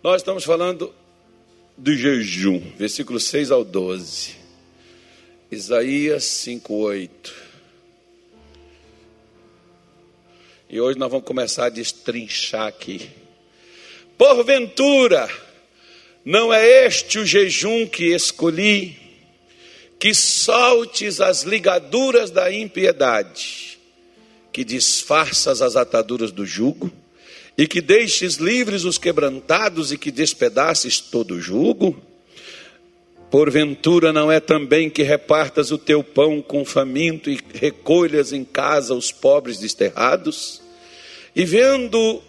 Nós estamos falando do jejum, versículo 6 ao 12. Isaías 5, 8. E hoje nós vamos começar a destrinchar aqui. Porventura, não é este o jejum que escolhi, que soltes as ligaduras da impiedade, que disfarças as ataduras do jugo, e que deixes livres os quebrantados e que despedaces todo o jugo? Porventura não é também que repartas o teu pão com faminto e recolhas em casa os pobres desterrados? E vendo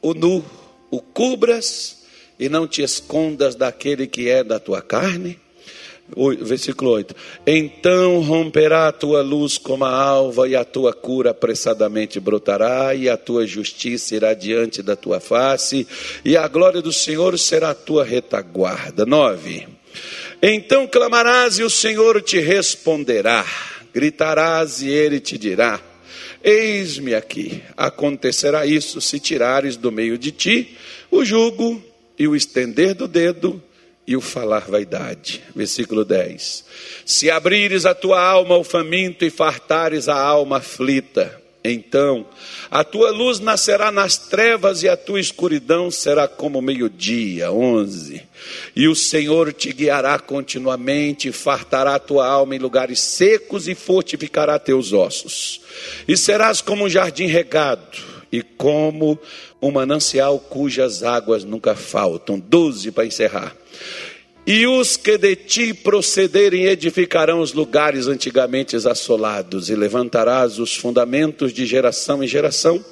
o nu, o cubras e não te escondas daquele que é da tua carne? Versículo 8: Então romperá a tua luz como a alva, e a tua cura apressadamente brotará, e a tua justiça irá diante da tua face, e a glória do Senhor será a tua retaguarda. 9: Então clamarás, e o Senhor te responderá, gritarás, e ele te dirá: Eis-me aqui. Acontecerá isso se tirares do meio de ti o jugo e o estender do dedo e o falar vaidade. Versículo 10. Se abrires a tua alma ao faminto e fartares a alma aflita, então a tua luz nascerá nas trevas e a tua escuridão será como meio-dia. 11. E o Senhor te guiará continuamente, fartará a tua alma em lugares secos e fortificará teus ossos. E serás como um jardim regado e como um manancial cujas águas nunca faltam. 12 para encerrar. E os que de ti procederem edificarão os lugares antigamente assolados, e levantarás os fundamentos de geração em geração,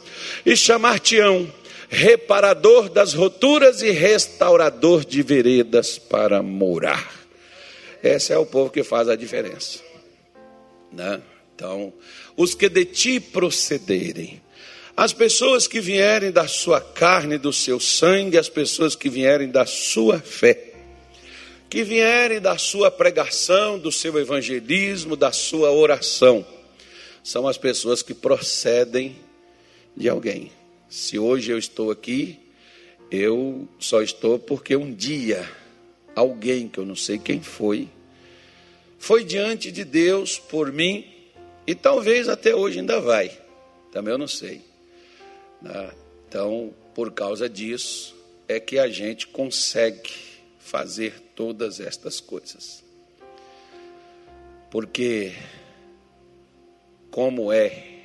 e chamar-te-ão reparador das roturas e restaurador de veredas para morar. Esse é o povo que faz a diferença. Né? Então, os que de ti procederem, as pessoas que vierem da sua carne, do seu sangue, as pessoas que vierem da sua fé que vierem da sua pregação, do seu evangelismo, da sua oração. São as pessoas que procedem de alguém. Se hoje eu estou aqui, eu só estou porque um dia alguém que eu não sei quem foi, foi diante de Deus por mim e talvez até hoje ainda vai. Também eu não sei. Né? Então, por causa disso, é que a gente consegue fazer todas estas coisas. Porque, como é,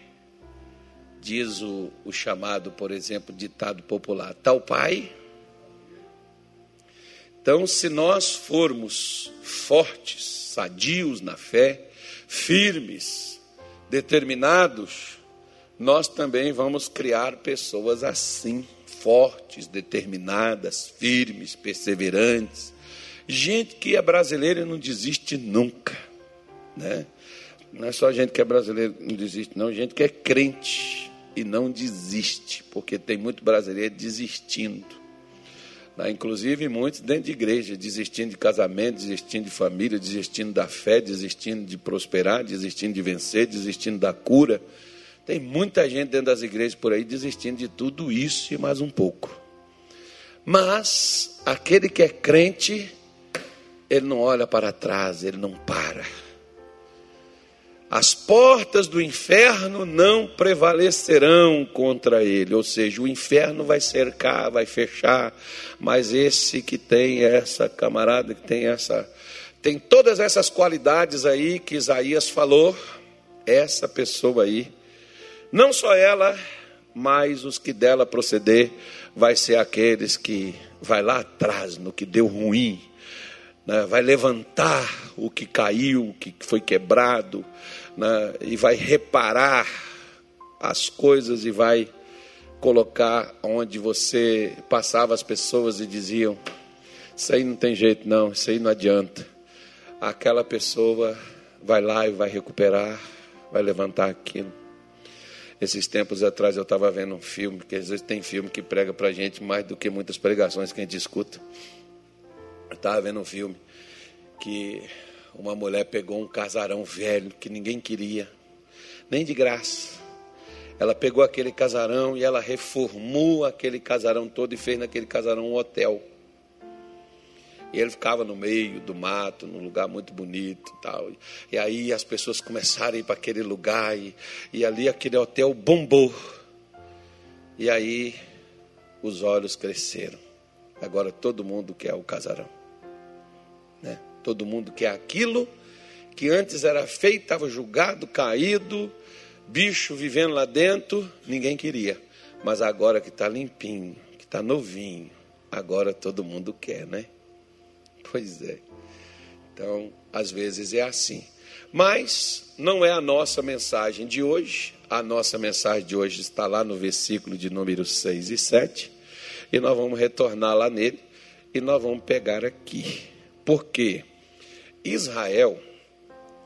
diz o, o chamado, por exemplo, ditado popular, tal pai. Então, se nós formos fortes, sadios na fé, firmes, determinados, nós também vamos criar pessoas assim fortes, determinadas, firmes, perseverantes. Gente que é brasileira e não desiste nunca, né? Não é só gente que é brasileira que não desiste, não, gente que é crente e não desiste, porque tem muito brasileiro desistindo. Né? Inclusive muitos dentro de igreja, desistindo de casamento, desistindo de família, desistindo da fé, desistindo de prosperar, desistindo de vencer, desistindo da cura. Tem muita gente dentro das igrejas por aí desistindo de tudo isso e mais um pouco. Mas aquele que é crente, ele não olha para trás, ele não para. As portas do inferno não prevalecerão contra ele, ou seja, o inferno vai cercar, vai fechar, mas esse que tem essa camarada, que tem essa, tem todas essas qualidades aí que Isaías falou, essa pessoa aí não só ela, mas os que dela proceder vai ser aqueles que vai lá atrás no que deu ruim, né? vai levantar o que caiu, o que foi quebrado, né? e vai reparar as coisas e vai colocar onde você passava as pessoas e diziam: Isso aí não tem jeito, não, isso aí não adianta. Aquela pessoa vai lá e vai recuperar, vai levantar aquilo. Esses tempos atrás eu estava vendo um filme, que às vezes tem filme que prega para a gente mais do que muitas pregações que a gente escuta. Eu estava vendo um filme que uma mulher pegou um casarão velho que ninguém queria, nem de graça. Ela pegou aquele casarão e ela reformou aquele casarão todo e fez naquele casarão um hotel. E ele ficava no meio do mato, num lugar muito bonito e tal. E aí as pessoas começaram a ir para aquele lugar e, e ali aquele hotel bombou. E aí os olhos cresceram. Agora todo mundo quer o casarão. Né? Todo mundo quer aquilo que antes era feito, estava julgado, caído, bicho vivendo lá dentro, ninguém queria. Mas agora que está limpinho, que está novinho, agora todo mundo quer, né? Pois é. Então, às vezes é assim. Mas não é a nossa mensagem de hoje. A nossa mensagem de hoje está lá no versículo de número 6 e 7. E nós vamos retornar lá nele e nós vamos pegar aqui. Porque Israel,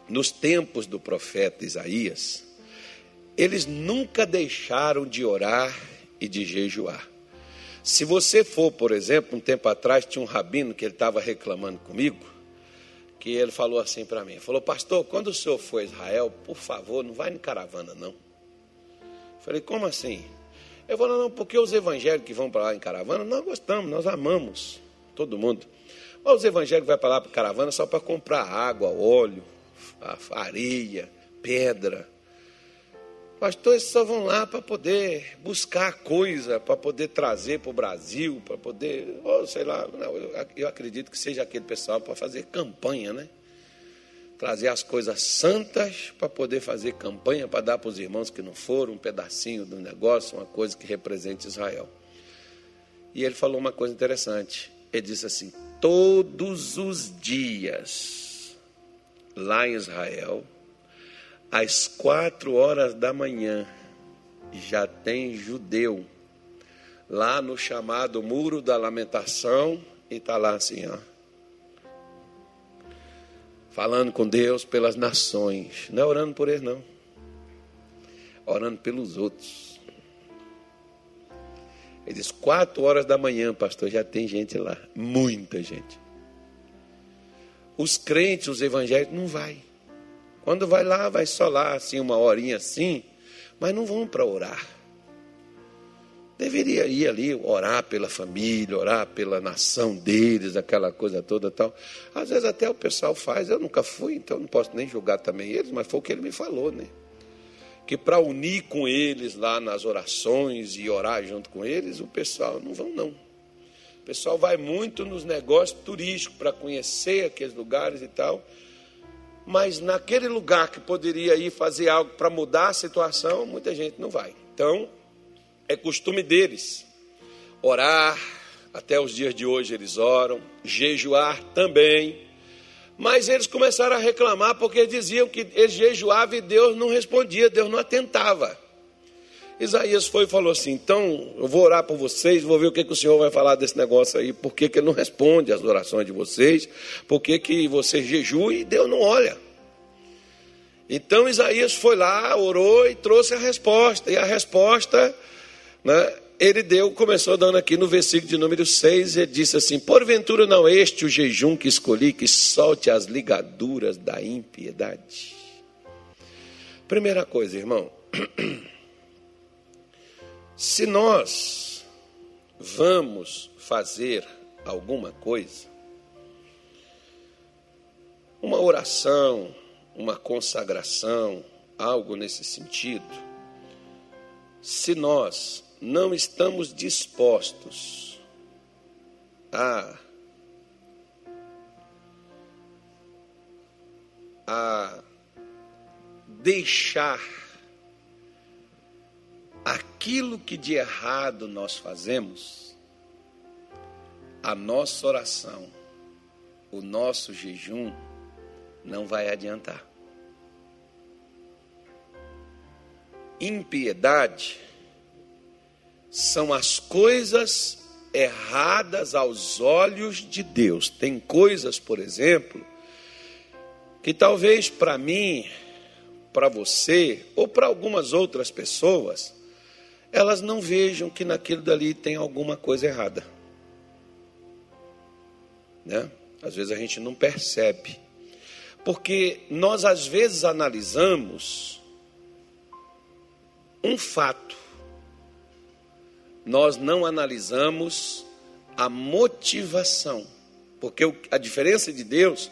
nos tempos do profeta Isaías, eles nunca deixaram de orar e de jejuar. Se você for, por exemplo, um tempo atrás tinha um rabino que ele estava reclamando comigo, que ele falou assim para mim, falou, pastor, quando o senhor for a Israel, por favor, não vai em caravana, não. Falei, como assim? Eu falei, não, porque os evangélicos que vão para lá em caravana, nós gostamos, nós amamos, todo mundo. Mas os evangélicos vão para lá para caravana só para comprar água, óleo, areia, pedra. Pastores só vão lá para poder buscar coisa, para poder trazer para o Brasil, para poder, ou sei lá, não, eu acredito que seja aquele pessoal para fazer campanha, né? Trazer as coisas santas para poder fazer campanha, para dar para os irmãos que não foram, um pedacinho do negócio, uma coisa que represente Israel. E ele falou uma coisa interessante. Ele disse assim: todos os dias, lá em Israel, às quatro horas da manhã, já tem judeu lá no chamado Muro da Lamentação e está lá assim, ó. Falando com Deus pelas nações. Não é orando por eles, não. Orando pelos outros. Ele diz, quatro horas da manhã, pastor, já tem gente lá. Muita gente. Os crentes, os evangélicos, não vai. Quando vai lá, vai só lá, assim, uma horinha assim, mas não vão para orar. Deveria ir ali orar pela família, orar pela nação deles, aquela coisa toda tal. Às vezes até o pessoal faz, eu nunca fui, então não posso nem julgar também eles, mas foi o que ele me falou, né? Que para unir com eles lá nas orações e orar junto com eles, o pessoal não vão não. O pessoal vai muito nos negócios turísticos para conhecer aqueles lugares e tal mas naquele lugar que poderia ir fazer algo para mudar a situação, muita gente não vai. Então, é costume deles orar, até os dias de hoje eles oram, jejuar também. Mas eles começaram a reclamar porque diziam que eles jejuavam e Deus não respondia, Deus não atentava. Isaías foi e falou assim: então eu vou orar por vocês, vou ver o que, que o Senhor vai falar desse negócio aí, por que, que ele não responde às orações de vocês, por que, que vocês jejuam e Deus não olha. Então Isaías foi lá, orou e trouxe a resposta, e a resposta né, ele deu, começou dando aqui no versículo de número 6, ele disse assim: Porventura não é este o jejum que escolhi, que solte as ligaduras da impiedade. Primeira coisa, irmão. Se nós vamos fazer alguma coisa, uma oração, uma consagração, algo nesse sentido, se nós não estamos dispostos a a deixar aquilo que de errado nós fazemos, a nossa oração, o nosso jejum, não vai adiantar. Impiedade são as coisas erradas aos olhos de Deus. Tem coisas, por exemplo, que talvez para mim, para você ou para algumas outras pessoas, elas não vejam que naquilo dali tem alguma coisa errada. Né? Às vezes a gente não percebe. Porque nós às vezes analisamos um fato. Nós não analisamos a motivação. Porque a diferença de Deus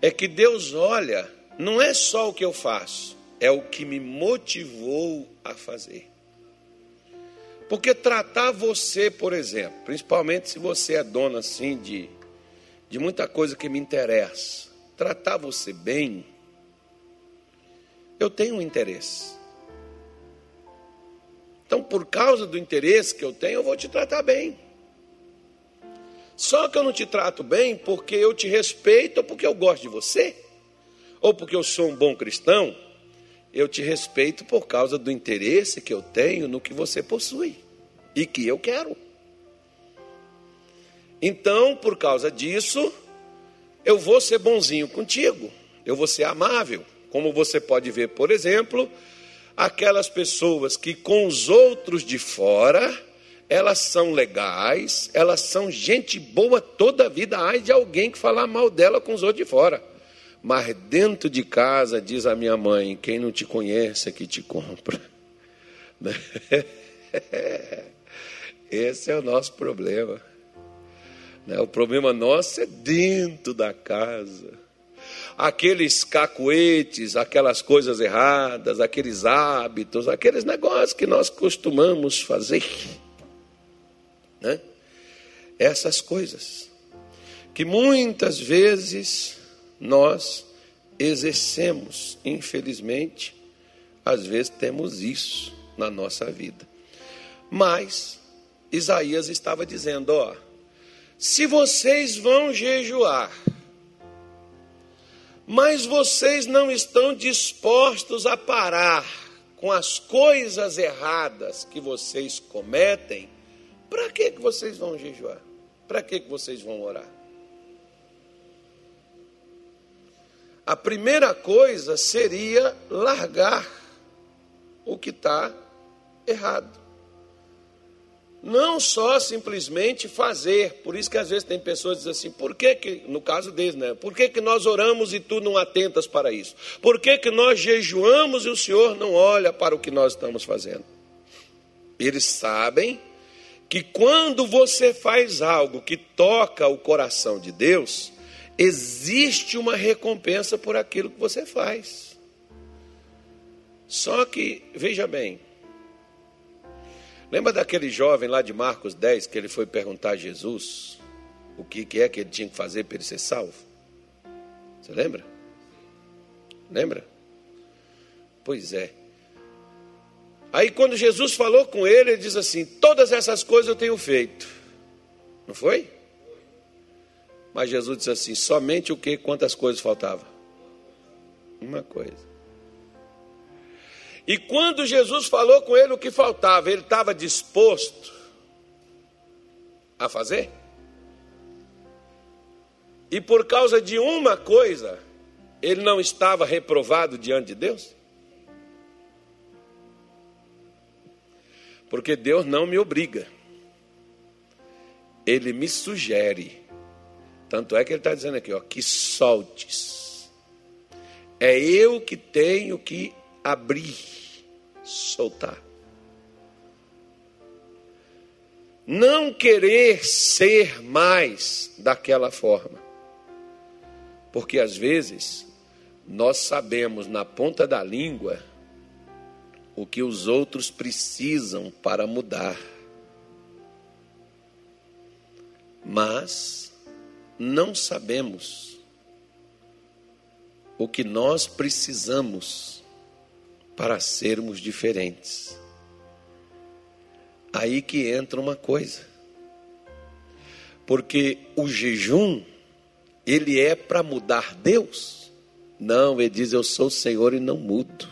é que Deus olha, não é só o que eu faço, é o que me motivou a fazer. Porque tratar você, por exemplo, principalmente se você é dona assim de, de muita coisa que me interessa, tratar você bem, eu tenho um interesse. Então, por causa do interesse que eu tenho, eu vou te tratar bem. Só que eu não te trato bem porque eu te respeito ou porque eu gosto de você, ou porque eu sou um bom cristão, eu te respeito por causa do interesse que eu tenho no que você possui e que eu quero. Então, por causa disso, eu vou ser bonzinho contigo, eu vou ser amável. Como você pode ver, por exemplo, aquelas pessoas que com os outros de fora, elas são legais, elas são gente boa toda a vida. Ai de alguém que falar mal dela com os outros de fora. Mas dentro de casa, diz a minha mãe, quem não te conhece é que te compra. Esse é o nosso problema. Né? O problema nosso é dentro da casa. Aqueles cacuetes, aquelas coisas erradas, aqueles hábitos, aqueles negócios que nós costumamos fazer. Né? Essas coisas que muitas vezes nós exercemos, infelizmente, às vezes temos isso na nossa vida. Mas Isaías estava dizendo: ó, se vocês vão jejuar, mas vocês não estão dispostos a parar com as coisas erradas que vocês cometem, para que, que vocês vão jejuar? Para que, que vocês vão orar? A primeira coisa seria largar o que está errado. Não só simplesmente fazer. Por isso que às vezes tem pessoas que dizem assim, por que, que no caso deles, né? Por que, que nós oramos e tu não atentas para isso? Por que, que nós jejuamos e o Senhor não olha para o que nós estamos fazendo? Eles sabem que quando você faz algo que toca o coração de Deus, existe uma recompensa por aquilo que você faz. Só que, veja bem, lembra daquele jovem lá de Marcos 10 que ele foi perguntar a Jesus o que, é que ele tinha que fazer para ele ser salvo? Você lembra? Lembra? Pois é. Aí quando Jesus falou com ele, ele diz assim: Todas essas coisas eu tenho feito. Não foi? Mas Jesus disse assim: somente o que? Quantas coisas faltava? Uma coisa. E quando Jesus falou com ele o que faltava, ele estava disposto a fazer? E por causa de uma coisa, ele não estava reprovado diante de Deus? Porque Deus não me obriga, Ele me sugere tanto é que ele está dizendo aqui, ó, que soltes. É eu que tenho que abrir, soltar. Não querer ser mais daquela forma. Porque às vezes nós sabemos na ponta da língua o que os outros precisam para mudar. Mas não sabemos o que nós precisamos para sermos diferentes. Aí que entra uma coisa. Porque o jejum, ele é para mudar Deus? Não, ele diz: Eu sou o Senhor e não mudo.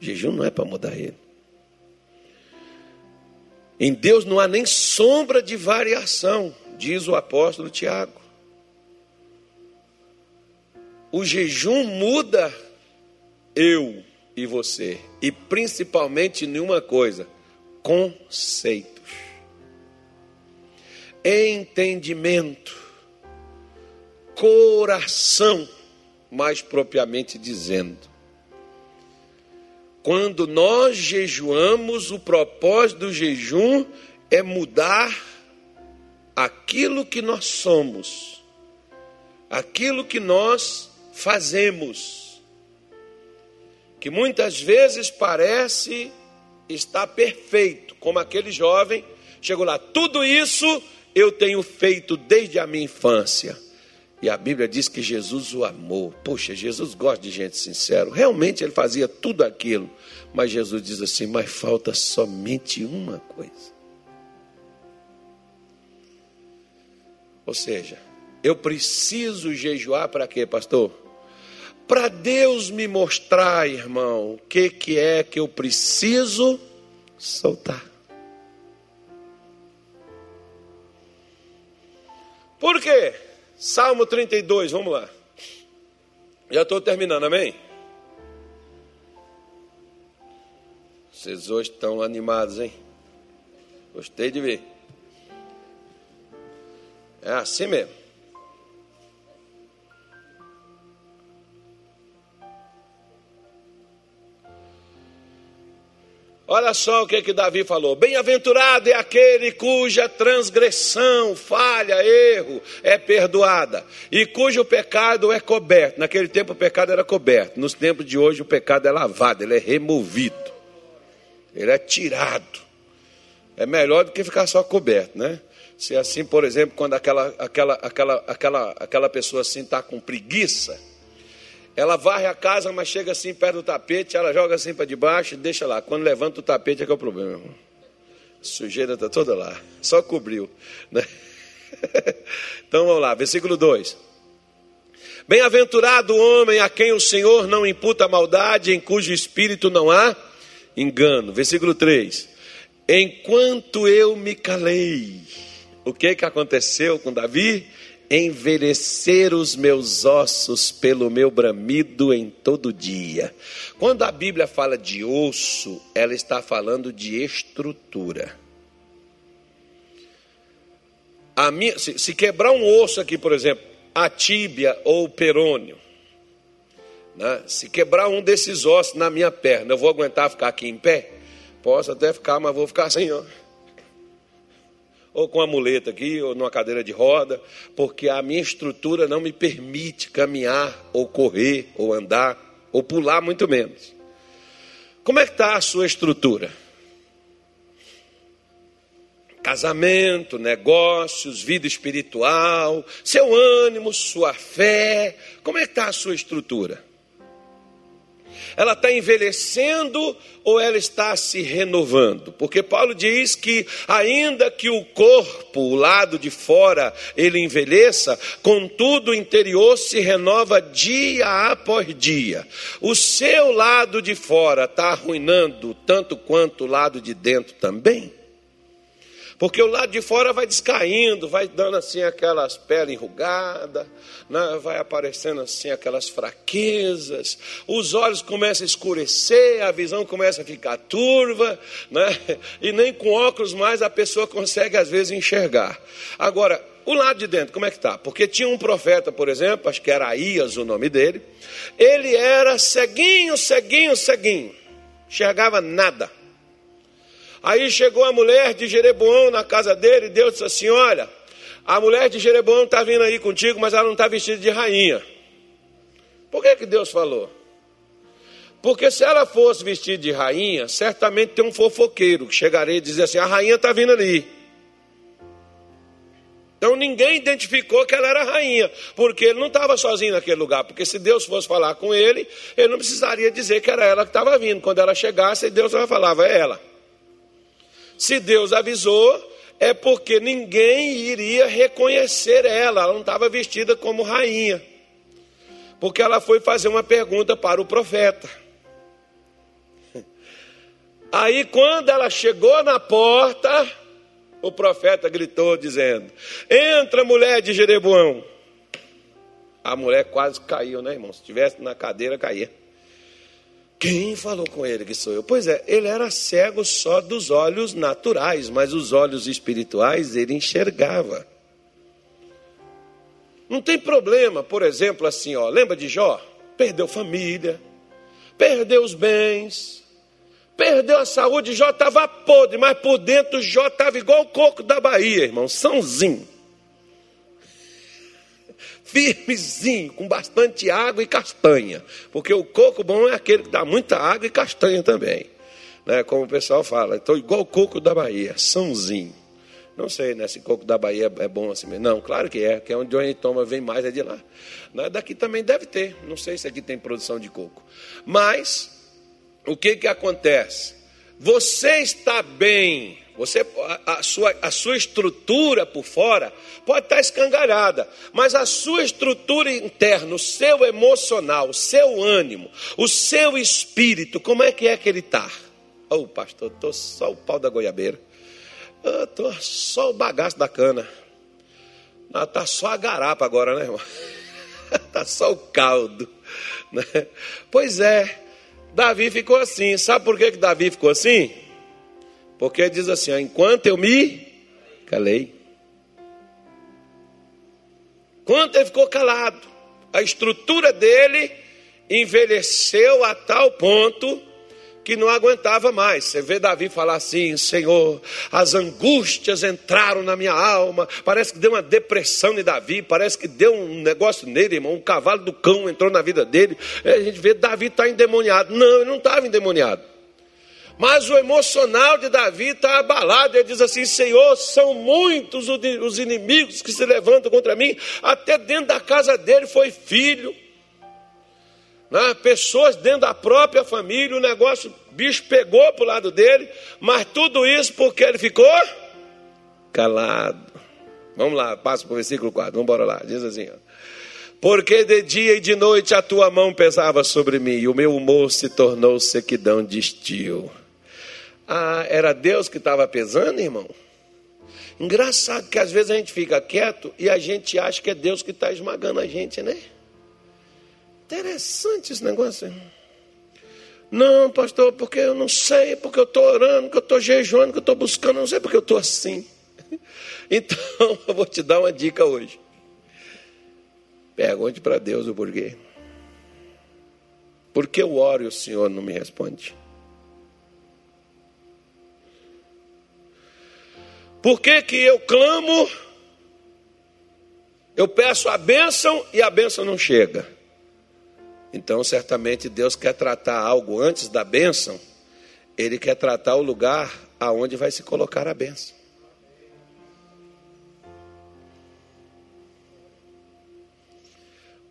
Jejum não é para mudar ele. Em Deus não há nem sombra de variação diz o apóstolo Tiago. O jejum muda eu e você, e principalmente nenhuma coisa: conceitos, entendimento, coração, mais propriamente dizendo. Quando nós jejuamos, o propósito do jejum é mudar aquilo que nós somos, aquilo que nós fazemos, que muitas vezes parece estar perfeito, como aquele jovem chegou lá, tudo isso eu tenho feito desde a minha infância. E a Bíblia diz que Jesus o amou. Poxa, Jesus gosta de gente sincera. Realmente ele fazia tudo aquilo. Mas Jesus diz assim: mas falta somente uma coisa. Ou seja, eu preciso jejuar para quê, pastor? Para Deus me mostrar, irmão, o que, que é que eu preciso soltar. Por quê? Salmo 32, vamos lá. Já estou terminando, amém? Vocês hoje estão animados, hein? Gostei de ver. É assim mesmo. Olha só o que, que Davi falou: Bem-aventurado é aquele cuja transgressão, falha, erro é perdoada e cujo pecado é coberto. Naquele tempo o pecado era coberto, nos tempos de hoje o pecado é lavado, ele é removido, ele é tirado. É melhor do que ficar só coberto, né? Se assim, por exemplo, quando aquela, aquela, aquela, aquela, aquela pessoa assim está com preguiça, ela varre a casa, mas chega assim perto do tapete, ela joga assim para debaixo e deixa lá. Quando levanta o tapete é que é o problema, irmão. A sujeira está toda lá, só cobriu. Né? Então vamos lá, versículo 2. Bem-aventurado o homem a quem o Senhor não imputa maldade, em cujo espírito não há engano. Versículo 3. Enquanto eu me calei, o que, que aconteceu com Davi? envelhecer os meus ossos pelo meu bramido em todo dia. Quando a Bíblia fala de osso, ela está falando de estrutura. Minha, se, se, quebrar um osso aqui, por exemplo, a tíbia ou o perônio, né? se quebrar um desses ossos na minha perna, eu vou aguentar ficar aqui em pé? Posso até ficar, mas vou ficar assim, ó ou com a muleta aqui, ou numa cadeira de roda, porque a minha estrutura não me permite caminhar, ou correr, ou andar, ou pular, muito menos. Como é que está a sua estrutura? Casamento, negócios, vida espiritual, seu ânimo, sua fé, como é que está a sua estrutura? Ela está envelhecendo ou ela está se renovando? Porque Paulo diz que, ainda que o corpo, o lado de fora, ele envelheça, contudo o interior se renova dia após dia. O seu lado de fora está arruinando tanto quanto o lado de dentro também? Porque o lado de fora vai descaindo, vai dando assim aquelas peles enrugadas, né? vai aparecendo assim aquelas fraquezas, os olhos começam a escurecer, a visão começa a ficar turva, né? e nem com óculos mais a pessoa consegue às vezes enxergar. Agora, o lado de dentro, como é que está? Porque tinha um profeta, por exemplo, acho que era Aías o nome dele, ele era ceguinho, ceguinho, ceguinho, enxergava nada. Aí chegou a mulher de Jereboão na casa dele, e Deus disse assim: Olha, a mulher de Jereboão está vindo aí contigo, mas ela não está vestida de rainha. Por que, que Deus falou? Porque se ela fosse vestida de rainha, certamente tem um fofoqueiro que chegaria e dizer assim: a rainha está vindo ali. Então ninguém identificou que ela era rainha, porque ele não estava sozinho naquele lugar. Porque se Deus fosse falar com ele, ele não precisaria dizer que era ela que estava vindo. Quando ela chegasse, Deus falava: é ela. Se Deus avisou, é porque ninguém iria reconhecer ela, ela não estava vestida como rainha. Porque ela foi fazer uma pergunta para o profeta. Aí, quando ela chegou na porta, o profeta gritou, dizendo: Entra, mulher de Jerebuão. A mulher quase caiu, né, irmão? Se estivesse na cadeira, caía. Quem falou com ele que sou eu? Pois é, ele era cego só dos olhos naturais, mas os olhos espirituais ele enxergava. Não tem problema, por exemplo, assim, ó, lembra de Jó? Perdeu família, perdeu os bens, Perdeu a saúde, Jó estava podre, mas por dentro Jó estava igual o coco da Bahia, irmão, sãozinho. Firmezinho, com bastante água e castanha. Porque o coco bom é aquele que dá muita água e castanha também. Né? Como o pessoal fala, estou igual o coco da Bahia, sãozinho. Não sei né, se coco da Bahia é bom assim mesmo. Não, claro que é, que é onde gente toma, vem mais é de lá. Né, daqui também deve ter, não sei se aqui tem produção de coco. Mas, o que, que acontece? Você está bem, você, a, a, sua, a sua estrutura por fora pode estar escangalhada, mas a sua estrutura interna, o seu emocional, o seu ânimo, o seu espírito, como é que é que ele está? Ô oh, pastor, estou só o pau da goiabeira. Estou só o bagaço da cana. Está só a garapa agora, né, irmão? Está só o caldo. Né? Pois é, Davi ficou assim. Sabe por que, que Davi ficou assim? Porque diz assim: ó, enquanto eu me calei. Enquanto ele ficou calado, a estrutura dele envelheceu a tal ponto que não aguentava mais. Você vê Davi falar assim: Senhor, as angústias entraram na minha alma. Parece que deu uma depressão em Davi, parece que deu um negócio nele, irmão. Um cavalo do cão entrou na vida dele. a gente vê Davi está endemoniado. Não, ele não estava endemoniado. Mas o emocional de Davi está abalado. Ele diz assim: Senhor, são muitos os inimigos que se levantam contra mim. Até dentro da casa dele foi filho né? pessoas dentro da própria família, o negócio, o bicho pegou para o lado dele, mas tudo isso porque ele ficou calado. Vamos lá, passa para o versículo 4, vamos embora lá, diz assim: ó. Porque de dia e de noite a tua mão pesava sobre mim, e o meu humor se tornou sequidão de estio. Ah, era Deus que estava pesando, irmão? Engraçado que às vezes a gente fica quieto e a gente acha que é Deus que está esmagando a gente, né? Interessante esse negócio. Não, pastor, porque eu não sei, porque eu estou orando, porque eu estou jejuando, porque eu estou buscando, não sei porque eu estou assim. Então, eu vou te dar uma dica hoje. Pergunte para Deus o porquê. Por que eu oro e o Senhor não me responde? Por que, que eu clamo, eu peço a bênção e a bênção não chega? Então, certamente Deus quer tratar algo antes da bênção, Ele quer tratar o lugar aonde vai se colocar a bênção.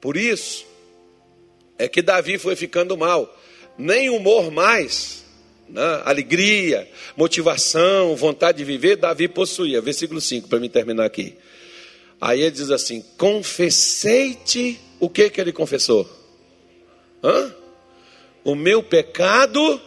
Por isso, é que Davi foi ficando mal. Nem humor mais, né? alegria, motivação, vontade de viver, Davi possuía. Versículo 5, para me terminar aqui. Aí ele diz assim: Confessei-te, o que que ele confessou? Hã? O meu pecado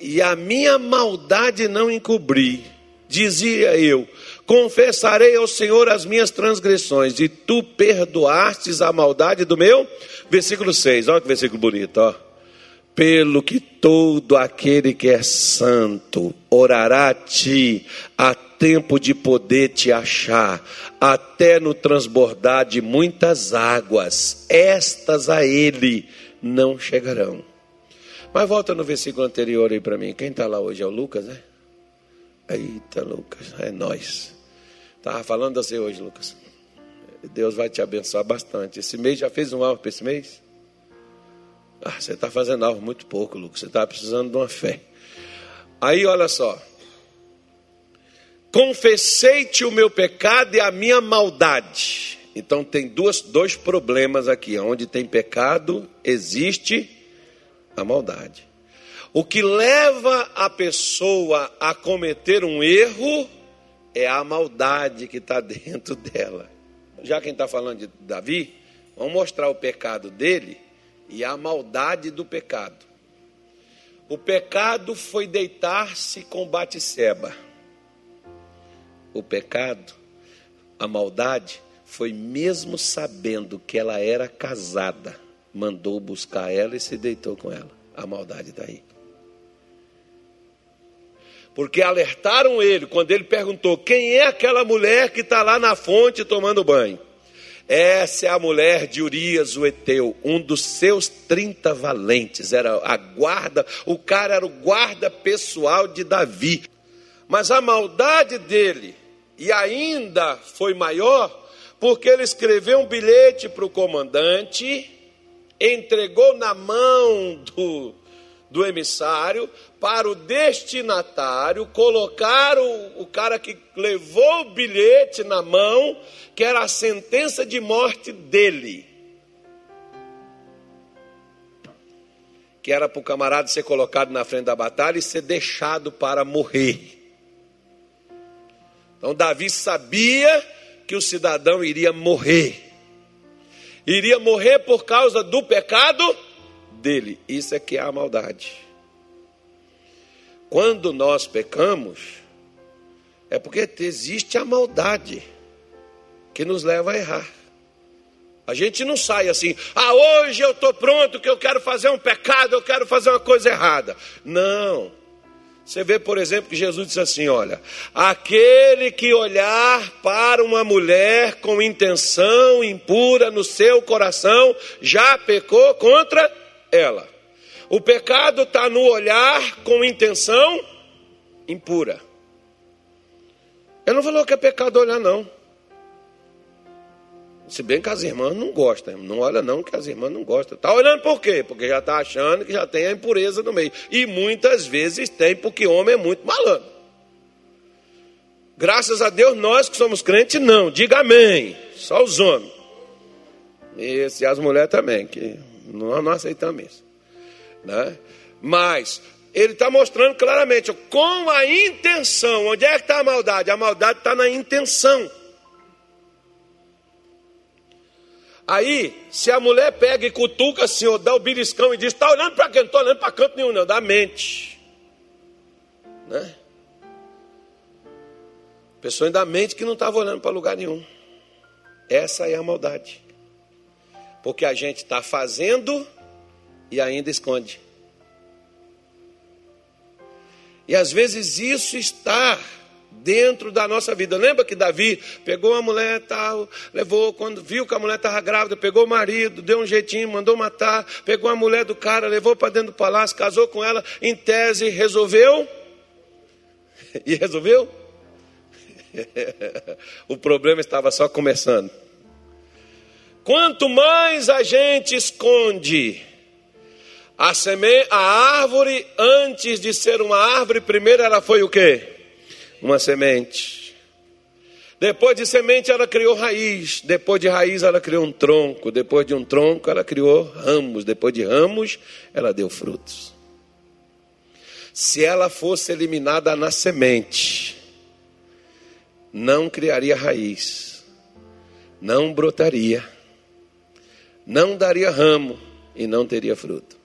e a minha maldade não encobri. Dizia eu: Confessarei ao Senhor as minhas transgressões, e tu perdoastes a maldade do meu. Versículo 6, olha que versículo bonito, ó. Pelo que todo aquele que é santo orará a ti, a tempo de poder te achar, até no transbordar de muitas águas, estas a ele não chegarão. Mas volta no versículo anterior aí para mim. Quem está lá hoje é o Lucas, né? Eita, Lucas, é nós. Estava falando assim hoje, Lucas. Deus vai te abençoar bastante. Esse mês já fez um alvo para esse mês? Ah, você está fazendo alvo muito pouco, Lucas. Você está precisando de uma fé. Aí, olha só. Confessei-te o meu pecado e a minha maldade então tem duas, dois problemas aqui. Onde tem pecado, existe a maldade. O que leva a pessoa a cometer um erro é a maldade que está dentro dela. Já quem está falando de Davi, vamos mostrar o pecado dele e a maldade do pecado. O pecado foi deitar-se com Batseba. O pecado, a maldade, foi mesmo sabendo que ela era casada, mandou buscar ela e se deitou com ela. A maldade daí. Porque alertaram ele quando ele perguntou: quem é aquela mulher que está lá na fonte tomando banho? Essa é a mulher de Urias, o Eteu, um dos seus 30 valentes. Era a guarda, o cara era o guarda pessoal de Davi. Mas a maldade dele, e ainda foi maior, porque ele escreveu um bilhete para o comandante, entregou na mão do, do emissário para o destinatário, colocar o, o cara que levou o bilhete na mão, que era a sentença de morte dele. Que era para o camarada ser colocado na frente da batalha e ser deixado para morrer. Então Davi sabia que o cidadão iria morrer. Iria morrer por causa do pecado dele. Isso é que é a maldade. Quando nós pecamos, é porque existe a maldade que nos leva a errar. A gente não sai assim, ah, hoje eu estou pronto que eu quero fazer um pecado, eu quero fazer uma coisa errada. Não. Você vê, por exemplo, que Jesus disse assim: olha, aquele que olhar para uma mulher com intenção impura no seu coração, já pecou contra ela. O pecado está no olhar com intenção impura. Ele não falou que é pecado olhar, não. Se bem que as irmãs não gostam, não olha não que as irmãs não gostam. Está olhando por quê? Porque já está achando que já tem a impureza no meio. E muitas vezes tem, porque homem é muito malandro. Graças a Deus, nós que somos crentes, não. Diga amém. Só os homens. E as mulheres também, que nós não aceitamos isso. Né? Mas ele está mostrando claramente, com a intenção. Onde é que está a maldade? A maldade está na intenção. Aí, se a mulher pega e cutuca assim, ou dá o beliscão e diz: Está olhando para quem? Não estou olhando para canto nenhum, não, da mente. Né? Pessoa ainda mente que não estava olhando para lugar nenhum. Essa é a maldade. Porque a gente está fazendo e ainda esconde. E às vezes isso está dentro da nossa vida. Lembra que Davi pegou uma mulher tal, levou, quando viu que a mulher estava grávida, pegou o marido, deu um jeitinho, mandou matar, pegou a mulher do cara, levou para dentro do palácio, casou com ela, em tese resolveu. E resolveu? o problema estava só começando. Quanto mais a gente esconde a, seme... a árvore, antes de ser uma árvore, primeiro ela foi o quê? uma semente. Depois de semente, ela criou raiz. Depois de raiz, ela criou um tronco. Depois de um tronco, ela criou ramos. Depois de ramos, ela deu frutos. Se ela fosse eliminada na semente, não criaria raiz, não brotaria, não daria ramo e não teria fruto.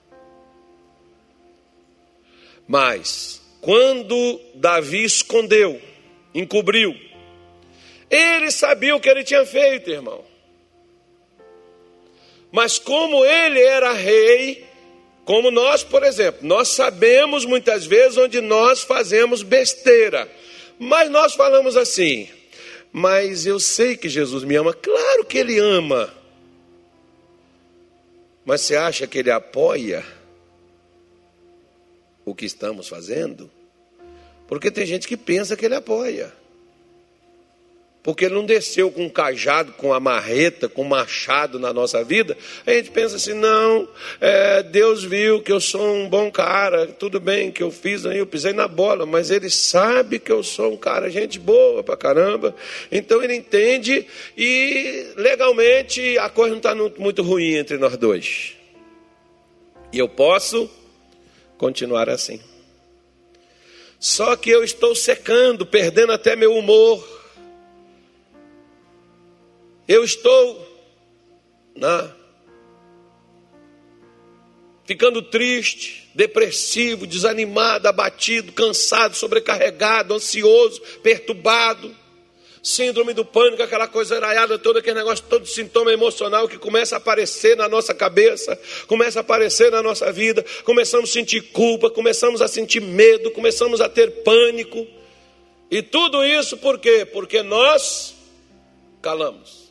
Mas quando Davi escondeu, encobriu, ele sabia o que ele tinha feito, irmão. Mas como ele era rei, como nós, por exemplo, nós sabemos muitas vezes onde nós fazemos besteira. Mas nós falamos assim: "Mas eu sei que Jesus me ama". Claro que ele ama. Mas você acha que ele apoia? o que estamos fazendo? Porque tem gente que pensa que ele apoia. Porque ele não desceu com um cajado, com a marreta, com um machado na nossa vida. A gente pensa assim: não, é, Deus viu que eu sou um bom cara, tudo bem que eu fiz aí, eu pisei na bola, mas ele sabe que eu sou um cara, gente boa pra caramba. Então ele entende e legalmente a coisa não está muito ruim entre nós dois. E eu posso continuar assim. Só que eu estou secando, perdendo até meu humor. Eu estou na ficando triste, depressivo, desanimado, abatido, cansado, sobrecarregado, ansioso, perturbado síndrome do pânico, aquela coisa araiada toda, aquele negócio, todo sintoma emocional que começa a aparecer na nossa cabeça, começa a aparecer na nossa vida, começamos a sentir culpa, começamos a sentir medo, começamos a ter pânico. E tudo isso por quê? Porque nós calamos.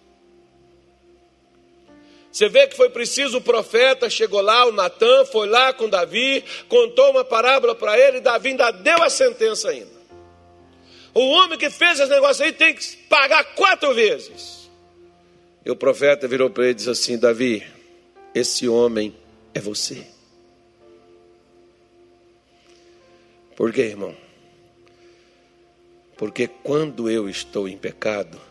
Você vê que foi preciso o profeta, chegou lá, o Natan foi lá com Davi, contou uma parábola para ele, e Davi ainda deu a sentença ainda. O homem que fez esse negócio aí tem que pagar quatro vezes. E o profeta virou para ele e disse assim: Davi, esse homem é você. Por quê, irmão? Porque quando eu estou em pecado,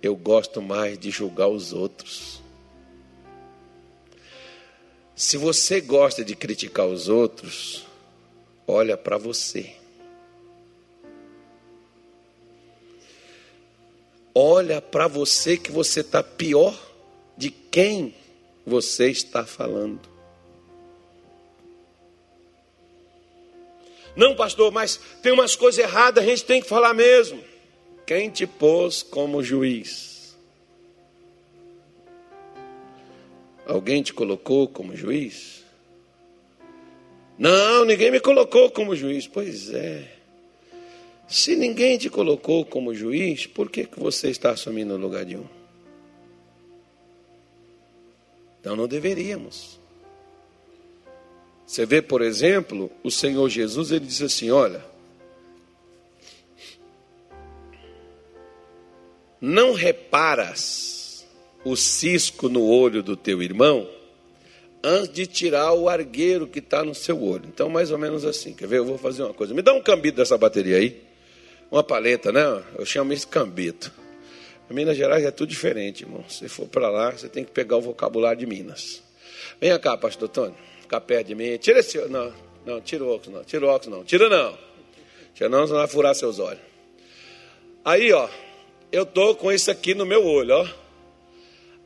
eu gosto mais de julgar os outros. Se você gosta de criticar os outros, olha para você. Olha para você que você está pior de quem você está falando. Não, pastor, mas tem umas coisas erradas, a gente tem que falar mesmo. Quem te pôs como juiz? Alguém te colocou como juiz? Não, ninguém me colocou como juiz. Pois é. Se ninguém te colocou como juiz, por que, que você está assumindo o lugar de um? Então não deveríamos. Você vê, por exemplo, o Senhor Jesus, ele diz assim: olha, não reparas o cisco no olho do teu irmão antes de tirar o argueiro que está no seu olho. Então, mais ou menos assim. Quer ver? Eu vou fazer uma coisa. Me dá um cambito dessa bateria aí. Uma paleta, né? Eu chamo isso cambito. Em Minas Gerais é tudo diferente, irmão. Se for para lá, você tem que pegar o vocabulário de Minas. Venha cá, pastor Tony. Ficar perto de mim. Tira esse. Não, não, tira o óculos, não. Tira o óculos, não. Tira não. Tira não, senão vai furar seus olhos. Aí, ó. Eu tô com isso aqui no meu olho, ó.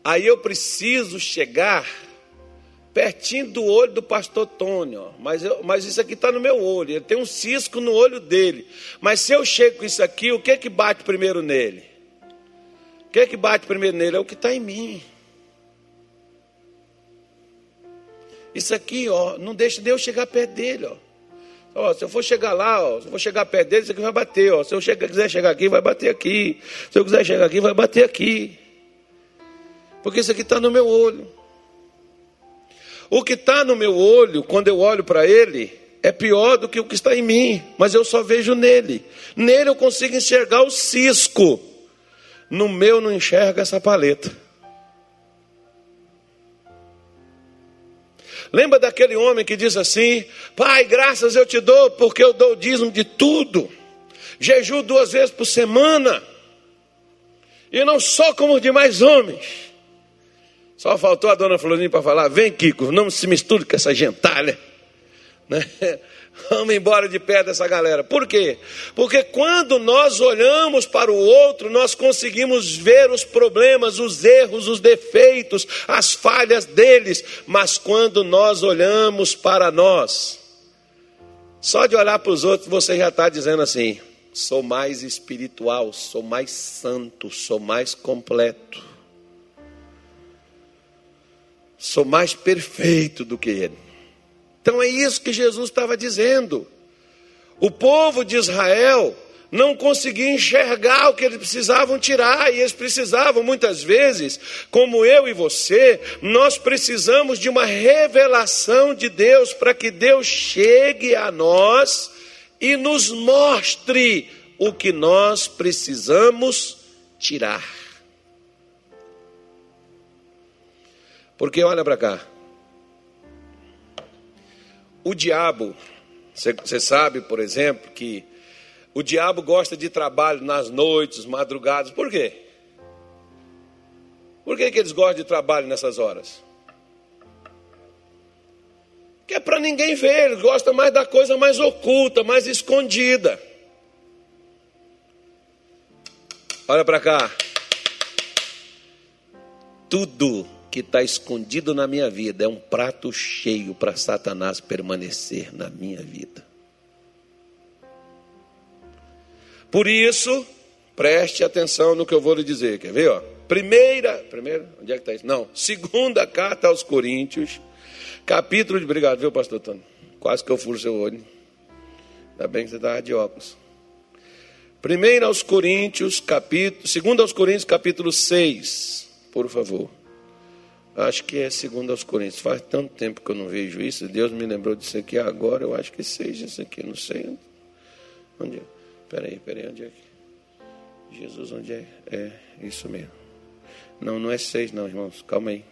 Aí eu preciso chegar pertinho do olho do pastor Tony, ó. Mas, eu, mas isso aqui está no meu olho. Ele tem um cisco no olho dele. Mas se eu chego com isso aqui, o que é que bate primeiro nele? que é que bate primeiro nele? É o que está em mim. Isso aqui, ó, não deixa Deus chegar perto dele, ó. ó. se eu for chegar lá, ó, se eu for chegar perto dele, isso aqui vai bater, ó. Se eu chegar, quiser chegar aqui, vai bater aqui. Se eu quiser chegar aqui, vai bater aqui. Porque isso aqui está no meu olho. O que está no meu olho, quando eu olho para ele, é pior do que o que está em mim, mas eu só vejo nele. Nele eu consigo enxergar o cisco. No meu não enxerga essa paleta. Lembra daquele homem que diz assim: Pai, graças eu te dou, porque eu dou o dízimo de tudo. Jejuo duas vezes por semana. E não só como os demais homens. Só faltou a dona Florinda para falar: Vem, Kiko, não se misture com essa gentalha. Né? Vamos embora de pé dessa galera. Por quê? Porque quando nós olhamos para o outro, nós conseguimos ver os problemas, os erros, os defeitos, as falhas deles. Mas quando nós olhamos para nós, só de olhar para os outros, você já está dizendo assim: sou mais espiritual, sou mais santo, sou mais completo, sou mais perfeito do que ele. Então é isso que Jesus estava dizendo. O povo de Israel não conseguia enxergar o que eles precisavam tirar, e eles precisavam muitas vezes, como eu e você, nós precisamos de uma revelação de Deus para que Deus chegue a nós e nos mostre o que nós precisamos tirar. Porque olha para cá. O diabo, você sabe, por exemplo, que o diabo gosta de trabalho nas noites, madrugadas. Por quê? Por que, que eles gostam de trabalho nessas horas? Que é para ninguém ver, eles gostam mais da coisa mais oculta, mais escondida. Olha para cá. Tudo que está escondido na minha vida é um prato cheio para Satanás permanecer na minha vida. Por isso, preste atenção no que eu vou lhe dizer. Quer ver? Ó? Primeira, primeira, onde é que está isso? Não, segunda carta aos Coríntios, capítulo de. Obrigado, viu, pastor Tony? Quase que eu furo seu olho. Ainda bem que você estava de óculos. Primeira aos Coríntios, capítulo. Segunda aos Coríntios, capítulo 6, por favor. Acho que é segundo aos Coríntios. Faz tanto tempo que eu não vejo isso. Deus me lembrou disso aqui agora. Eu acho que seja isso aqui. Não sei. Onde é? Peraí, peraí. Onde é que... Jesus, onde é? É, isso mesmo. Não, não é seis não, irmãos. Calma aí.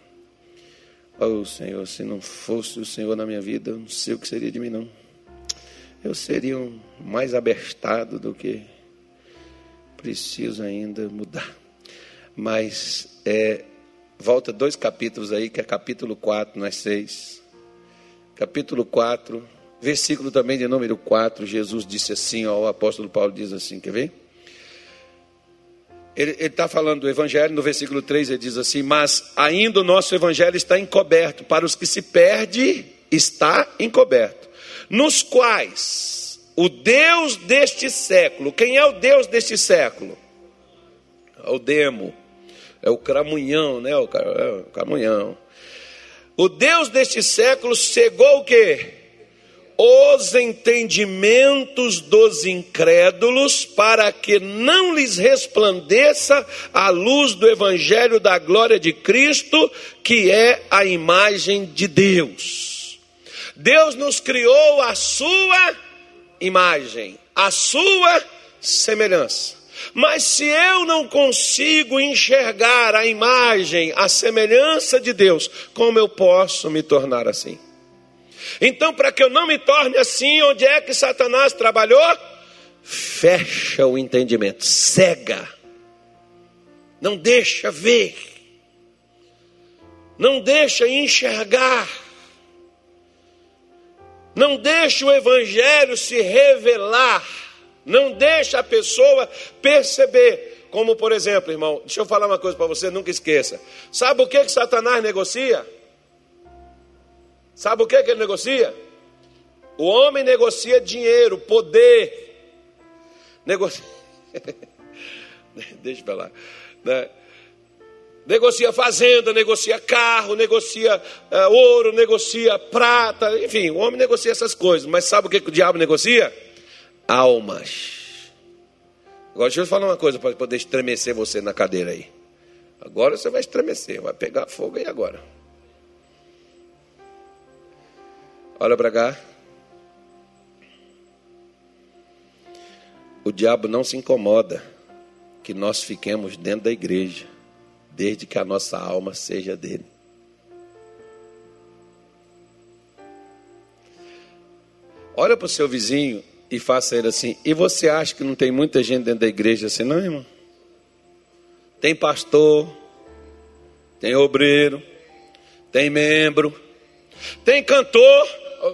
Oh, Senhor, se não fosse o Senhor na minha vida, eu não sei o que seria de mim, não. Eu seria um mais abestado do que preciso ainda mudar. Mas é, volta dois capítulos aí, que é capítulo 4, não é 6. Capítulo 4, versículo também de número 4, Jesus disse assim, ó, o apóstolo Paulo diz assim, quer ver? Ele está falando do Evangelho, no versículo 3 ele diz assim: Mas ainda o nosso Evangelho está encoberto, para os que se perde, está encoberto, nos quais o Deus deste século, quem é o Deus deste século? É o demo, é o cramunhão, né? O, é o cramunhão. O Deus deste século cegou o quê? os entendimentos dos incrédulos, para que não lhes resplandeça a luz do Evangelho da glória de Cristo, que é a imagem de Deus. Deus nos criou a sua imagem, a sua semelhança. Mas se eu não consigo enxergar a imagem, a semelhança de Deus, como eu posso me tornar assim? Então, para que eu não me torne assim, onde é que Satanás trabalhou? Fecha o entendimento, cega, não deixa ver, não deixa enxergar, não deixa o Evangelho se revelar, não deixa a pessoa perceber. Como, por exemplo, irmão, deixa eu falar uma coisa para você, nunca esqueça. Sabe o que, que Satanás negocia? Sabe o que, que ele negocia? O homem negocia dinheiro, poder. Negocia. Deixa eu lá. Né? Negocia fazenda, negocia carro, negocia uh, ouro, negocia prata, enfim, o homem negocia essas coisas. Mas sabe o que, que o diabo negocia? Almas. Agora deixa eu falar uma coisa para poder estremecer você na cadeira aí. Agora você vai estremecer, vai pegar fogo aí agora. Olha para cá. O diabo não se incomoda que nós fiquemos dentro da igreja, desde que a nossa alma seja dele. Olha para o seu vizinho e faça ele assim. E você acha que não tem muita gente dentro da igreja assim, não, irmão? Tem pastor, tem obreiro, tem membro, tem cantor.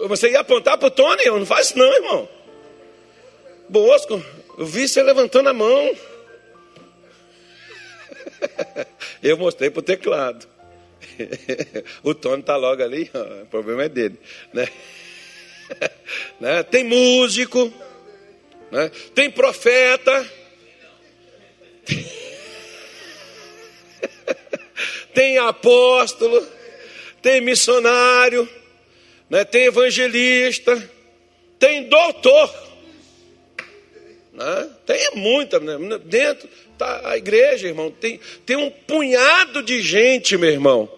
Você ia apontar para o Tony? Eu não faço não, irmão. Bosco, eu vi você levantando a mão. Eu mostrei para o teclado. O Tony está logo ali, o problema é dele. Né? Né? Tem músico, né? tem profeta, tem apóstolo, tem missionário né? tem evangelista, tem doutor. Né? Tem muita, né? dentro tá a igreja, irmão. Tem, tem um punhado de gente, meu irmão,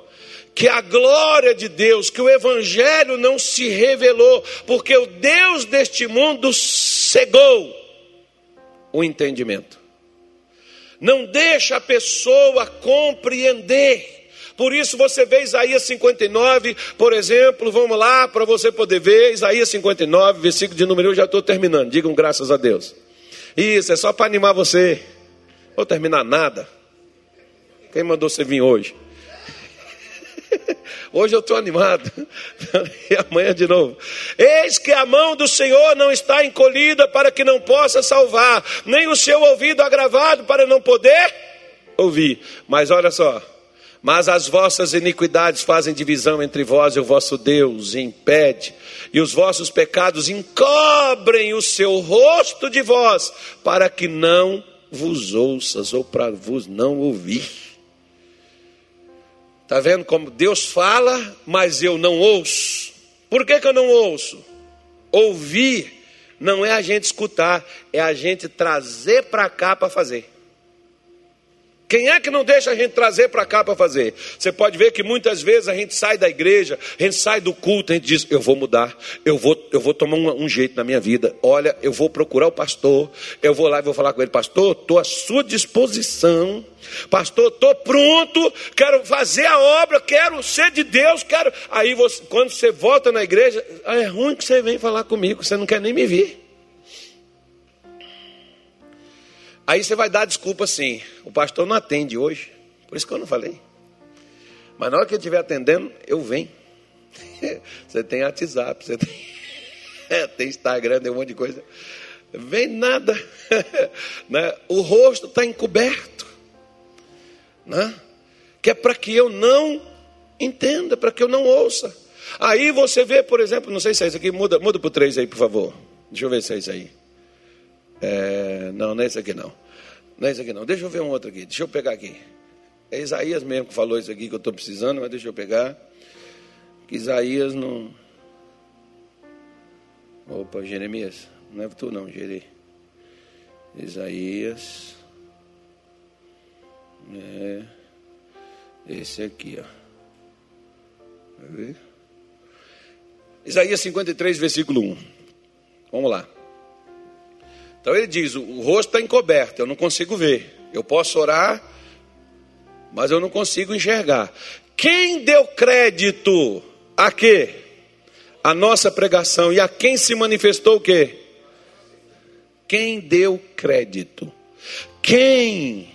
que a glória de Deus, que o Evangelho não se revelou, porque o Deus deste mundo cegou o entendimento. Não deixa a pessoa compreender por isso você vê Isaías 59, por exemplo, vamos lá para você poder ver Isaías 59, versículo de número 1, já estou terminando. Digam graças a Deus. Isso, é só para animar você. Vou terminar nada. Quem mandou você vir hoje? Hoje eu estou animado. E amanhã de novo. Eis que a mão do Senhor não está encolhida para que não possa salvar, nem o seu ouvido agravado para não poder ouvir. Mas olha só, mas as vossas iniquidades fazem divisão entre vós e o vosso Deus, e impede, e os vossos pecados encobrem o seu rosto de vós, para que não vos ouças, ou para vos não ouvir. Está vendo como Deus fala, mas eu não ouço? Por que, que eu não ouço? Ouvir não é a gente escutar, é a gente trazer para cá para fazer. Quem é que não deixa a gente trazer para cá para fazer? Você pode ver que muitas vezes a gente sai da igreja, a gente sai do culto, a gente diz: Eu vou mudar, eu vou, eu vou tomar um, um jeito na minha vida. Olha, eu vou procurar o pastor, eu vou lá e vou falar com ele: Pastor, estou à sua disposição. Pastor, estou pronto, quero fazer a obra, quero ser de Deus, quero. Aí você, quando você volta na igreja, ah, é ruim que você vem falar comigo, você não quer nem me vir. Aí você vai dar desculpa assim: o pastor não atende hoje, por isso que eu não falei. Mas na hora que ele estiver atendendo, eu venho. Você tem WhatsApp, você tem, tem Instagram, tem um monte de coisa. Vem nada. Né? O rosto está encoberto. Né? Que é para que eu não entenda, para que eu não ouça. Aí você vê, por exemplo, não sei se é isso aqui, muda, muda para o 3 aí, por favor. Deixa eu ver se é isso aí. É, não, não é esse aqui não. Não é esse aqui não. Deixa eu ver um outro aqui. Deixa eu pegar aqui. É Isaías mesmo que falou isso aqui que eu estou precisando, mas deixa eu pegar. Que Isaías não. Opa, Jeremias. Não é tu não, Jere. Isaías. É. Esse aqui, ó. Vai ver? Isaías 53, versículo 1. Vamos lá. Então ele diz: o rosto está encoberto, eu não consigo ver. Eu posso orar, mas eu não consigo enxergar. Quem deu crédito a quê? A nossa pregação. E a quem se manifestou o quê? Quem deu crédito? Quem?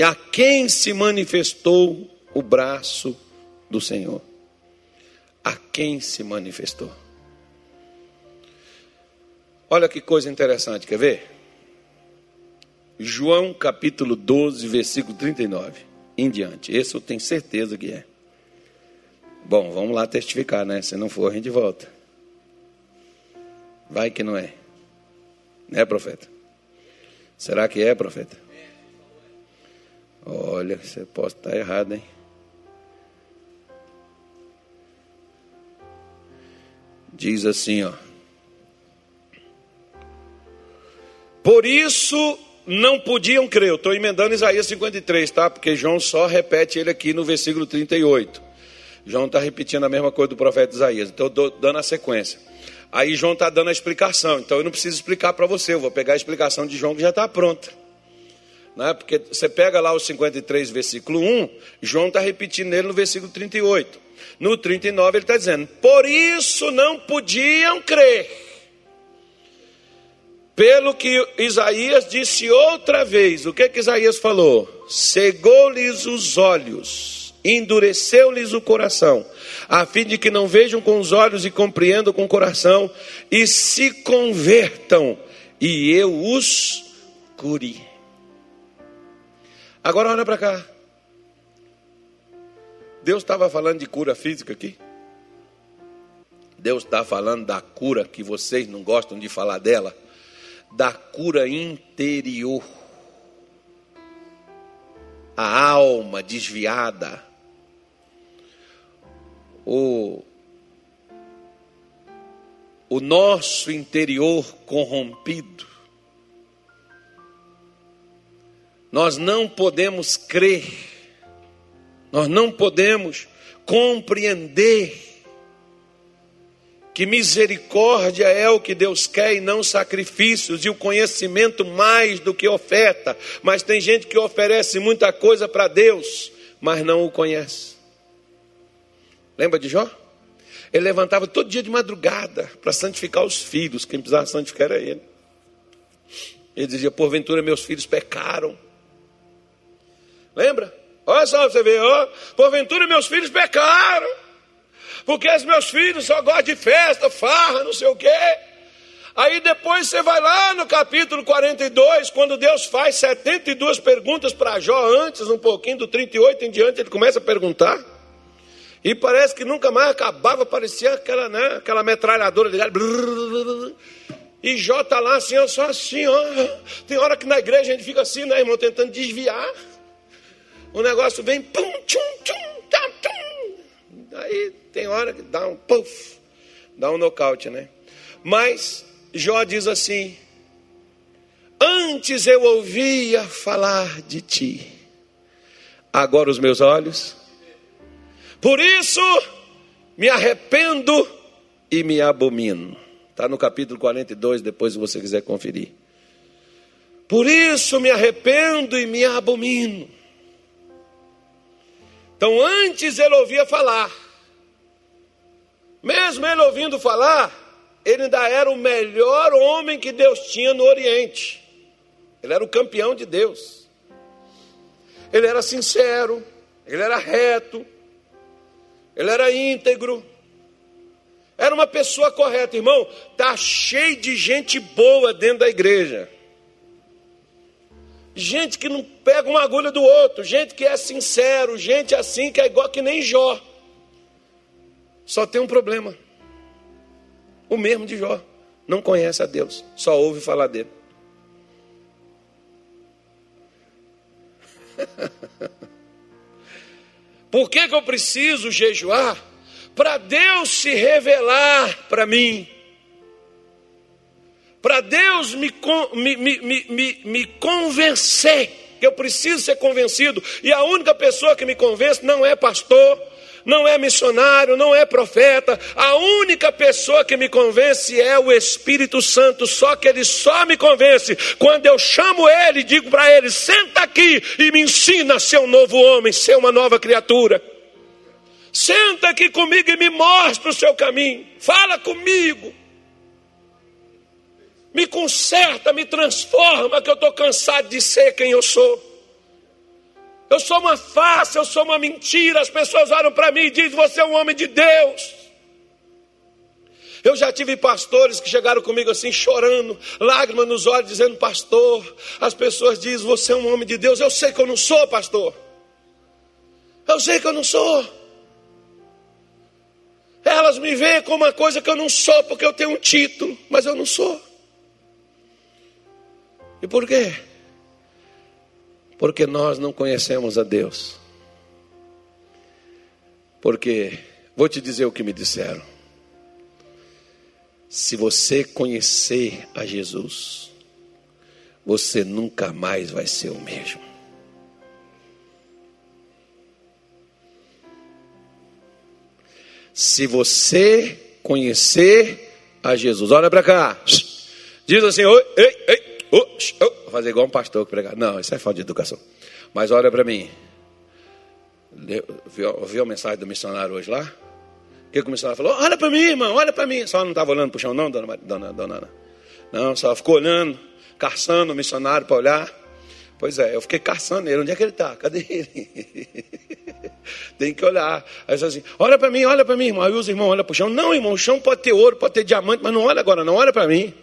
A quem se manifestou o braço do Senhor? A quem se manifestou? Olha que coisa interessante, quer ver? João capítulo 12, versículo 39 em diante. Esse eu tenho certeza que é. Bom, vamos lá testificar, né? Se não for, a gente volta. Vai que não é. É, profeta? Será que é, profeta? Olha, você pode estar errado, hein? Diz assim, ó. Por isso não podiam crer. Eu estou emendando Isaías 53, tá? Porque João só repete ele aqui no versículo 38. João está repetindo a mesma coisa do profeta Isaías. Então eu estou dando a sequência. Aí João está dando a explicação. Então eu não preciso explicar para você. Eu vou pegar a explicação de João que já está pronta. Né? Porque você pega lá o 53, versículo 1. João está repetindo ele no versículo 38. No 39 ele está dizendo: Por isso não podiam crer pelo que Isaías disse outra vez, o que, que Isaías falou? Cegou-lhes os olhos, endureceu-lhes o coração, a fim de que não vejam com os olhos e compreendam com o coração, e se convertam, e eu os cure. Agora olha para cá. Deus estava falando de cura física aqui? Deus está falando da cura que vocês não gostam de falar dela? Da cura interior. A alma desviada, o, o nosso interior corrompido. Nós não podemos crer, nós não podemos compreender que misericórdia é o que Deus quer e não sacrifícios, e o conhecimento mais do que oferta. Mas tem gente que oferece muita coisa para Deus, mas não o conhece. Lembra de Jó? Ele levantava todo dia de madrugada para santificar os filhos, quem precisava santificar era ele. Ele dizia: Porventura meus filhos pecaram. Lembra? Olha só, você vê, porventura meus filhos pecaram porque os meus filhos só gostam de festa, farra, não sei o quê. Aí depois você vai lá no capítulo 42, quando Deus faz 72 perguntas para Jó antes, um pouquinho do 38 em diante, ele começa a perguntar. E parece que nunca mais acabava, parecia aquela, né, aquela metralhadora ligada. E Jó está lá assim, ó, só assim, ó. Tem hora que na igreja a gente fica assim, né, irmão, tentando desviar. O negócio vem, pum, tchum, tchum. Aí tem hora que dá um puff, dá um nocaute, né? Mas Jó diz assim: Antes eu ouvia falar de ti. agora os meus olhos. Por isso me arrependo e me abomino. Está no capítulo 42, depois se você quiser conferir. Por isso me arrependo e me abomino. Então antes ele ouvia falar. Mesmo ele ouvindo falar, ele ainda era o melhor homem que Deus tinha no Oriente. Ele era o campeão de Deus. Ele era sincero, ele era reto, ele era íntegro. Era uma pessoa correta, irmão. Tá cheio de gente boa dentro da igreja. Gente que não pega uma agulha do outro, gente que é sincero, gente assim que é igual que nem Jó. Só tem um problema. O mesmo de Jó. Não conhece a Deus, só ouve falar dele. Por que, que eu preciso jejuar? Para Deus se revelar para mim. Para Deus me, me, me, me, me convencer, que eu preciso ser convencido. E a única pessoa que me convence não é pastor, não é missionário, não é profeta. A única pessoa que me convence é o Espírito Santo. Só que ele só me convence quando eu chamo ele e digo para ele: senta aqui e me ensina a ser um novo homem, ser uma nova criatura. Senta aqui comigo e me mostra o seu caminho. Fala comigo. Me conserta, me transforma, que eu estou cansado de ser quem eu sou. Eu sou uma farsa, eu sou uma mentira. As pessoas olham para mim e dizem: Você é um homem de Deus. Eu já tive pastores que chegaram comigo assim, chorando, lágrimas nos olhos, dizendo: Pastor, as pessoas dizem: Você é um homem de Deus. Eu sei que eu não sou, pastor. Eu sei que eu não sou. Elas me veem como uma coisa que eu não sou, porque eu tenho um título, mas eu não sou. E por quê? Porque nós não conhecemos a Deus. Porque, vou te dizer o que me disseram. Se você conhecer a Jesus, você nunca mais vai ser o mesmo. Se você conhecer a Jesus, olha para cá, diz assim: oi, ei, ei, Oh, oh, fazer igual um pastor que pregar. Não, isso é falta de educação. Mas olha para mim. Viu a mensagem do missionário hoje lá? O que, o missionário falou? Olha para mim, irmão, olha para mim. Só não estava olhando para o chão, não, dona, dona, dona Ana? Não, só ficou olhando, caçando o missionário para olhar. Pois é, eu fiquei caçando ele. Onde é que ele está? Cadê ele? Tem que olhar. Aí assim, olha para mim, olha para mim, irmão. Aí os irmãos olham para o chão. Não, irmão, o chão pode ter ouro, pode ter diamante, mas não olha agora, não olha para mim.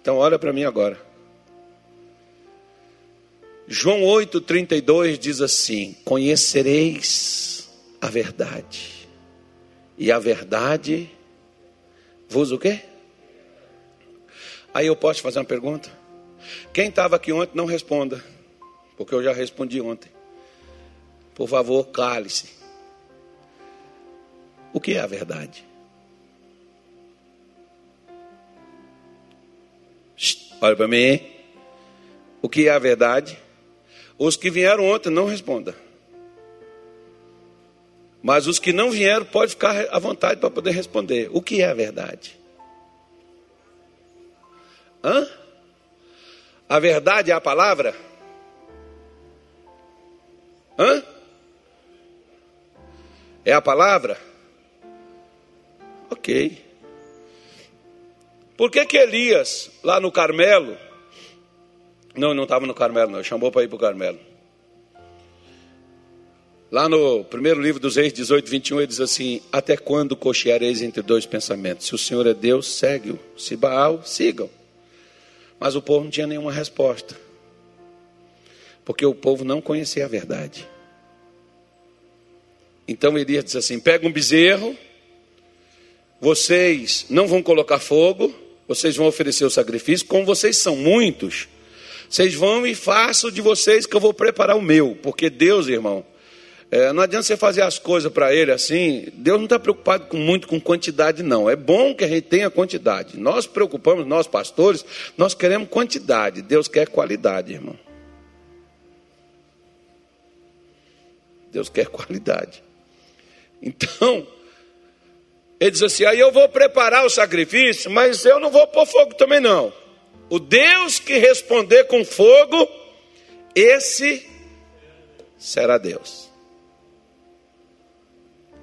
Então olha para mim agora. João 8,32 diz assim: Conhecereis a verdade, e a verdade vos o quê? Aí eu posso fazer uma pergunta? Quem estava aqui ontem, não responda, porque eu já respondi ontem. Por favor, cale-se. O que é a verdade? Olha para mim. O que é a verdade? Os que vieram ontem não responda. Mas os que não vieram, pode ficar à vontade para poder responder. O que é a verdade? Hã? A verdade é a palavra? Hã? É a palavra? Ok. Por que que Elias, lá no Carmelo, não, não estava no Carmelo, não. Chamou para ir para o Carmelo. Lá no primeiro livro dos Reis, 18, 21, ele diz assim: Até quando cocheareis entre dois pensamentos? Se o Senhor é Deus, segue-o. Se Baal, sigam. Mas o povo não tinha nenhuma resposta. Porque o povo não conhecia a verdade. Então Elias diz assim: Pega um bezerro, vocês não vão colocar fogo, vocês vão oferecer o sacrifício, como vocês são muitos vocês vão e façam de vocês que eu vou preparar o meu. Porque Deus, irmão, é, não adianta você fazer as coisas para Ele assim. Deus não está preocupado com, muito com quantidade, não. É bom que a gente tenha quantidade. Nós preocupamos, nós pastores, nós queremos quantidade. Deus quer qualidade, irmão. Deus quer qualidade. Então, ele diz assim: aí eu vou preparar o sacrifício, mas eu não vou pôr fogo também não. O Deus que responder com fogo, esse será Deus.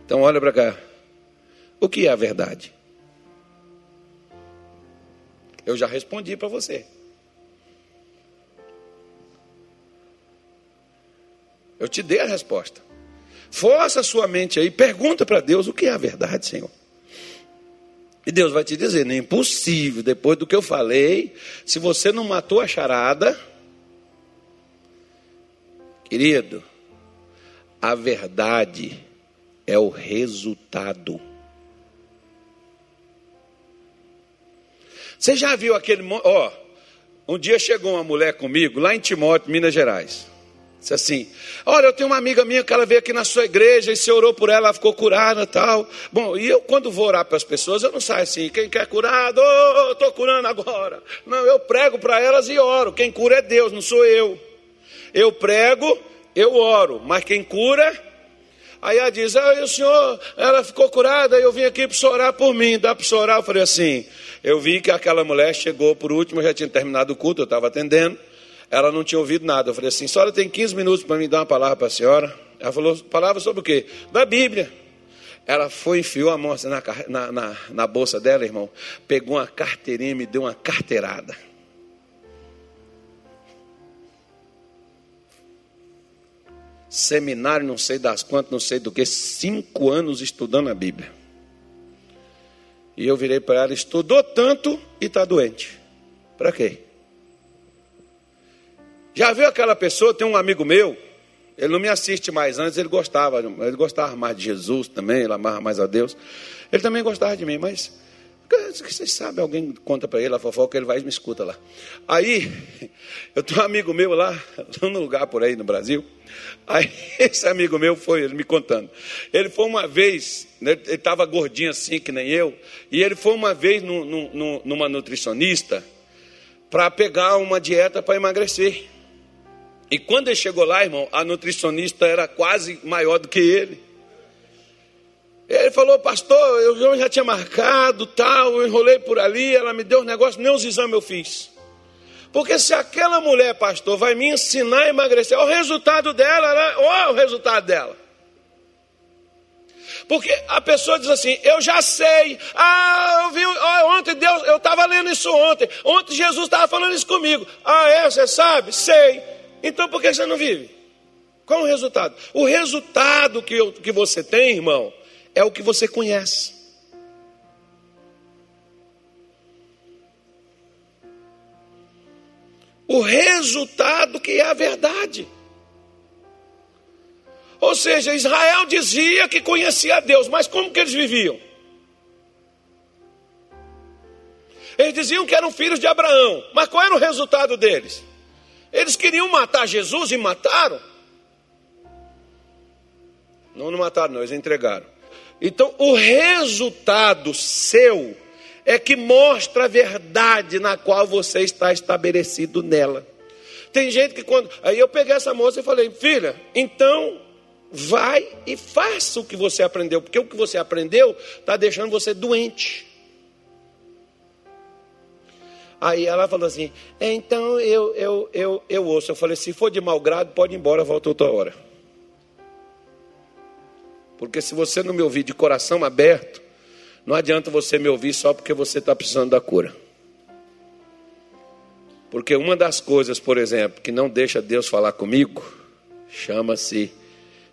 Então olha para cá. O que é a verdade? Eu já respondi para você. Eu te dei a resposta. Força a sua mente aí, pergunta para Deus o que é a verdade, Senhor. E Deus vai te dizer: é impossível, depois do que eu falei, se você não matou a charada, querido, a verdade é o resultado. Você já viu aquele. Ó, um dia chegou uma mulher comigo, lá em Timóteo, Minas Gerais. Disse assim: Olha, eu tenho uma amiga minha que ela veio aqui na sua igreja e você orou por ela, ela ficou curada tal. Bom, e eu, quando vou orar para as pessoas, eu não saio assim: quem quer curado, oh, curando agora. Não, eu prego para elas e oro. Quem cura é Deus, não sou eu. Eu prego, eu oro, mas quem cura. Aí ela diz: Ah, o senhor, ela ficou curada, eu vim aqui para orar por mim. Dá para orar? Eu falei assim: Eu vi que aquela mulher chegou por último, já tinha terminado o culto, eu estava atendendo. Ela não tinha ouvido nada. Eu falei assim: senhora tem 15 minutos para me dar uma palavra para a senhora. Ela falou: palavra sobre o quê? Da Bíblia. Ela foi, enfiou a mão assim na, na, na, na bolsa dela, irmão. Pegou uma carteirinha e me deu uma carteirada. Seminário, não sei das quantas, não sei do que, cinco anos estudando a Bíblia. E eu virei para ela: estudou tanto e está doente. Para quê? Já viu aquela pessoa? Tem um amigo meu, ele não me assiste mais. Antes ele gostava, ele gostava mais de Jesus também, ele amava mais a Deus. Ele também gostava de mim, mas vocês sabem, alguém conta para ele a fofoca, ele vai e me escuta lá. Aí, eu tenho um amigo meu lá, num lugar por aí no Brasil. Aí, esse amigo meu foi, ele me contando. Ele foi uma vez, né, ele estava gordinho assim, que nem eu, e ele foi uma vez numa nutricionista para pegar uma dieta para emagrecer. E quando ele chegou lá, irmão, a nutricionista era quase maior do que ele. Ele falou, pastor, eu já tinha marcado, tal, eu enrolei por ali, ela me deu os negócios, nem os exames eu fiz. Porque se aquela mulher, pastor, vai me ensinar a emagrecer, olha o resultado dela, né? olha o resultado dela. Porque a pessoa diz assim: Eu já sei. Ah, eu vi. ontem Deus, eu estava lendo isso ontem. Ontem Jesus estava falando isso comigo. Ah, é? Você sabe? Sei. Então por que você não vive? Qual o resultado? O resultado que, eu, que você tem, irmão, é o que você conhece. O resultado que é a verdade. Ou seja, Israel dizia que conhecia a Deus, mas como que eles viviam? Eles diziam que eram filhos de Abraão, mas qual era o resultado deles? Eles queriam matar Jesus e mataram. Não, não mataram, não, eles entregaram. Então, o resultado seu é que mostra a verdade na qual você está estabelecido nela. Tem gente que quando. Aí eu peguei essa moça e falei, filha, então vai e faça o que você aprendeu, porque o que você aprendeu está deixando você doente. Aí ela falou assim: então eu, eu, eu, eu ouço. Eu falei: se for de mau grado, pode ir embora, volta outra hora. Porque se você não me ouvir de coração aberto, não adianta você me ouvir só porque você está precisando da cura. Porque uma das coisas, por exemplo, que não deixa Deus falar comigo, chama-se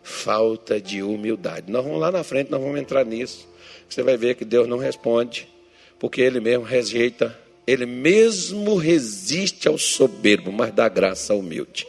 falta de humildade. Nós vamos lá na frente, nós vamos entrar nisso. Você vai ver que Deus não responde, porque Ele mesmo rejeita ele mesmo resiste ao soberbo, mas dá graça ao humilde.